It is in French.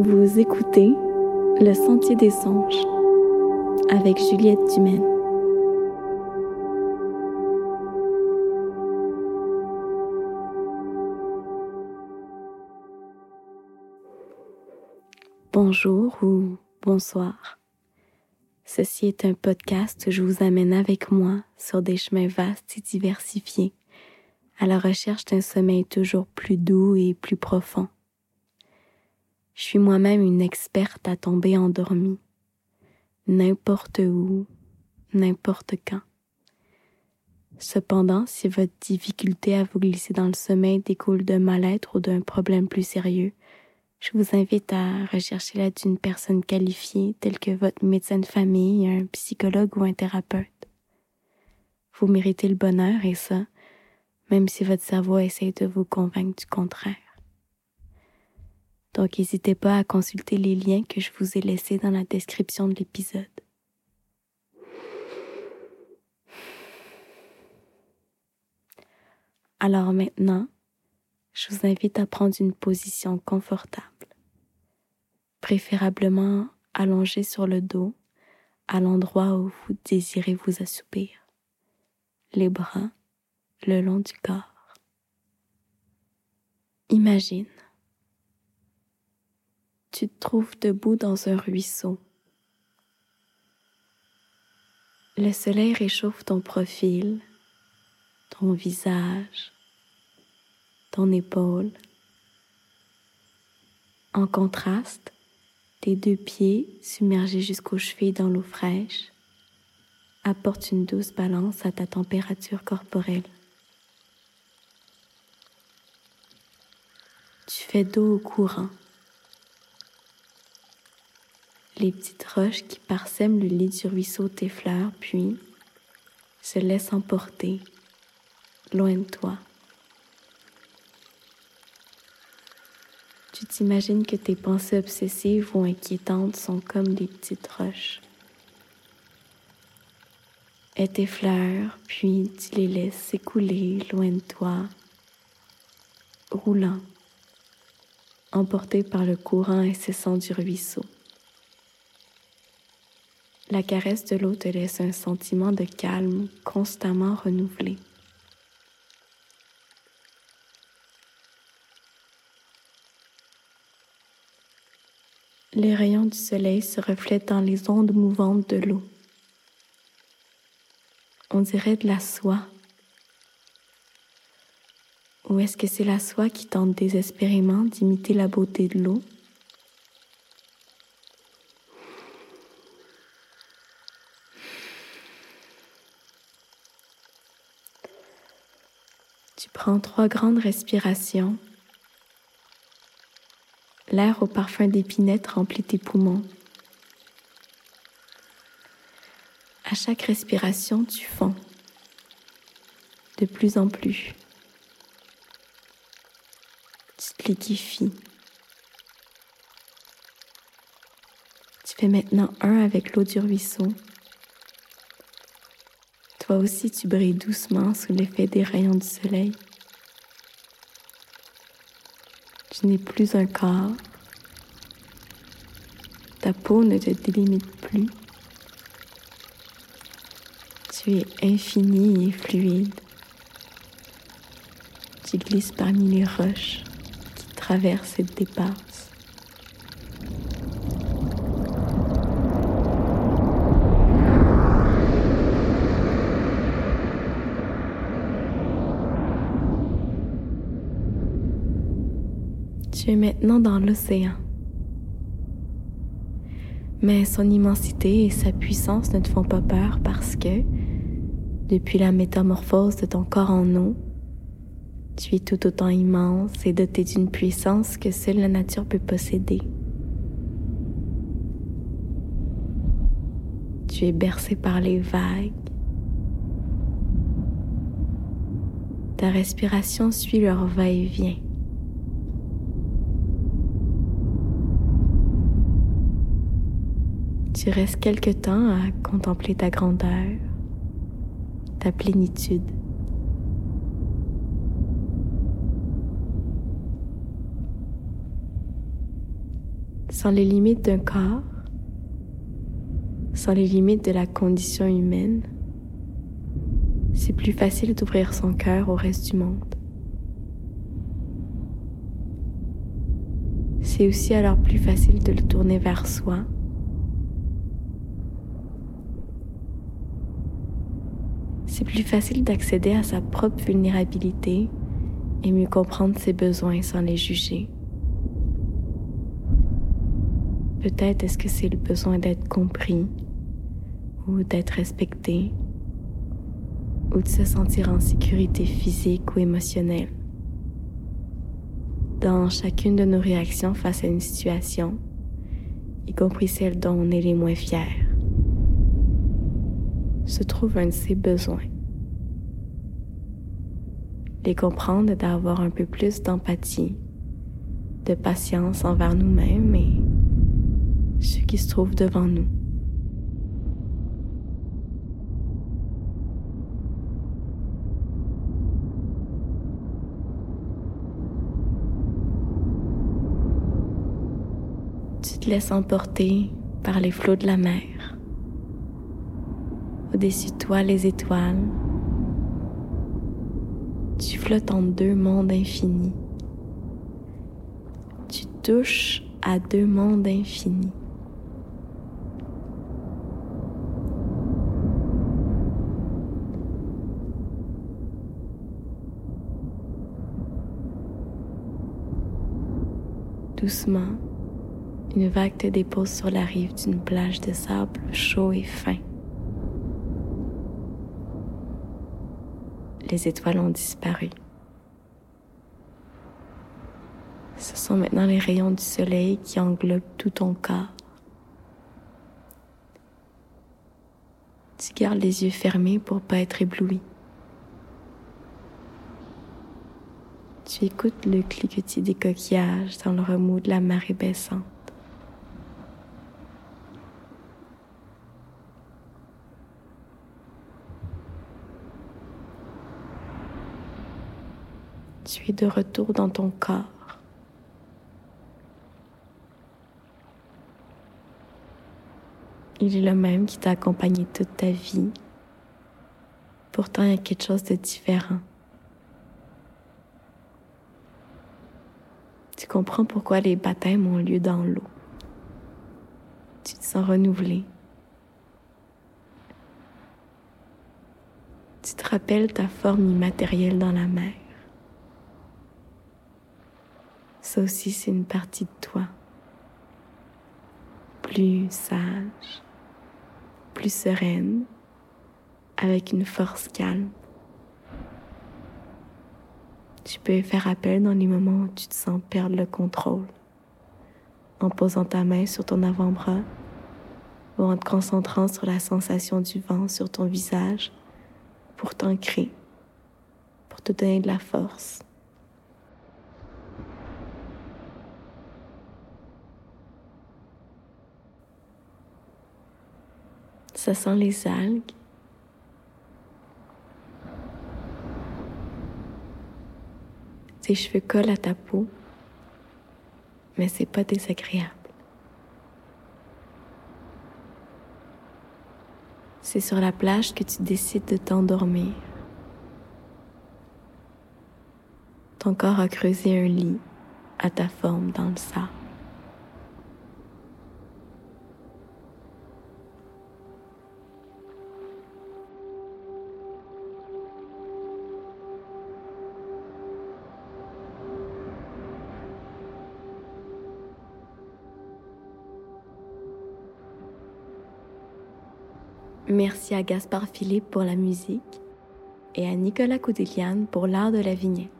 Vous écoutez Le Sentier des Songes avec Juliette Dumaine. Bonjour ou bonsoir. Ceci est un podcast où je vous amène avec moi sur des chemins vastes et diversifiés à la recherche d'un sommeil toujours plus doux et plus profond. Je suis moi-même une experte à tomber endormie, n'importe où, n'importe quand. Cependant, si votre difficulté à vous glisser dans le sommeil découle d'un mal-être ou d'un problème plus sérieux, je vous invite à rechercher l'aide d'une personne qualifiée telle que votre médecin de famille, un psychologue ou un thérapeute. Vous méritez le bonheur et ça, même si votre cerveau essaie de vous convaincre du contraire. Donc n'hésitez pas à consulter les liens que je vous ai laissés dans la description de l'épisode. Alors maintenant, je vous invite à prendre une position confortable, préférablement allongée sur le dos à l'endroit où vous désirez vous assoupir, les bras le long du corps. Imagine, tu te trouves debout dans un ruisseau. Le soleil réchauffe ton profil, ton visage, ton épaule. En contraste, tes deux pieds, submergés jusqu'aux chevilles dans l'eau fraîche, apportent une douce balance à ta température corporelle. Tu fais d'eau au courant. Les petites roches qui parsèment le lit du ruisseau t'effleurent, puis se laissent emporter, loin de toi. Tu t'imagines que tes pensées obsessives ou inquiétantes sont comme des petites roches. Elles t'effleurent, puis tu les laisses s'écouler loin de toi, roulant emporté par le courant incessant du ruisseau. La caresse de l'eau te laisse un sentiment de calme constamment renouvelé. Les rayons du soleil se reflètent dans les ondes mouvantes de l'eau. On dirait de la soie ou est-ce que c'est la soie qui tente désespérément d'imiter la beauté de l'eau? Tu prends trois grandes respirations. L'air au parfum d'épinette remplit tes poumons. À chaque respiration, tu fonds de plus en plus liquéfie. Tu fais maintenant un avec l'eau du ruisseau. Toi aussi, tu brilles doucement sous l'effet des rayons du soleil. Tu n'es plus un corps. Ta peau ne te délimite plus. Tu es infini et fluide. Tu glisses parmi les roches traverse et dépasse. Tu es maintenant dans l'océan. Mais son immensité et sa puissance ne te font pas peur parce que, depuis la métamorphose de ton corps en eau, tu es tout autant immense et doté d'une puissance que seule la nature peut posséder. Tu es bercé par les vagues. Ta respiration suit leur va-et-vient. Tu restes quelque temps à contempler ta grandeur, ta plénitude. Sans les limites d'un corps, sans les limites de la condition humaine, c'est plus facile d'ouvrir son cœur au reste du monde. C'est aussi alors plus facile de le tourner vers soi. C'est plus facile d'accéder à sa propre vulnérabilité et mieux comprendre ses besoins sans les juger. Peut-être est-ce que c'est le besoin d'être compris ou d'être respecté ou de se sentir en sécurité physique ou émotionnelle. Dans chacune de nos réactions face à une situation, y compris celle dont on est les moins fiers, se trouve un de ces besoins. Les comprendre d'avoir un peu plus d'empathie, de patience envers nous-mêmes et ceux qui se trouvent devant nous. Tu te laisses emporter par les flots de la mer. Au-dessus de toi, les étoiles. Tu flottes en deux mondes infinis. Tu touches à deux mondes infinis. Doucement, une vague te dépose sur la rive d'une plage de sable chaud et fin. Les étoiles ont disparu. Ce sont maintenant les rayons du soleil qui englobent tout ton corps. Tu gardes les yeux fermés pour pas être ébloui. Tu écoutes le cliquetis des coquillages dans le remous de la marée baissante. Tu es de retour dans ton corps. Il est le même qui t'a accompagné toute ta vie. Pourtant, il y a quelque chose de différent. Tu comprends pourquoi les baptêmes ont lieu dans l'eau. Tu te sens renouvelé. Tu te rappelles ta forme immatérielle dans la mer. Ça aussi, c'est une partie de toi. Plus sage, plus sereine, avec une force calme. Tu peux faire appel dans les moments où tu te sens perdre le contrôle, en posant ta main sur ton avant-bras ou en te concentrant sur la sensation du vent sur ton visage pour t'ancrer, pour te donner de la force. Ça sent les algues. Tes cheveux collent à ta peau, mais c'est pas désagréable. C'est sur la plage que tu décides de t'endormir. Ton corps a creusé un lit à ta forme dans le sable. Merci à Gaspard Philippe pour la musique et à Nicolas Coudelian pour l'art de la vignette.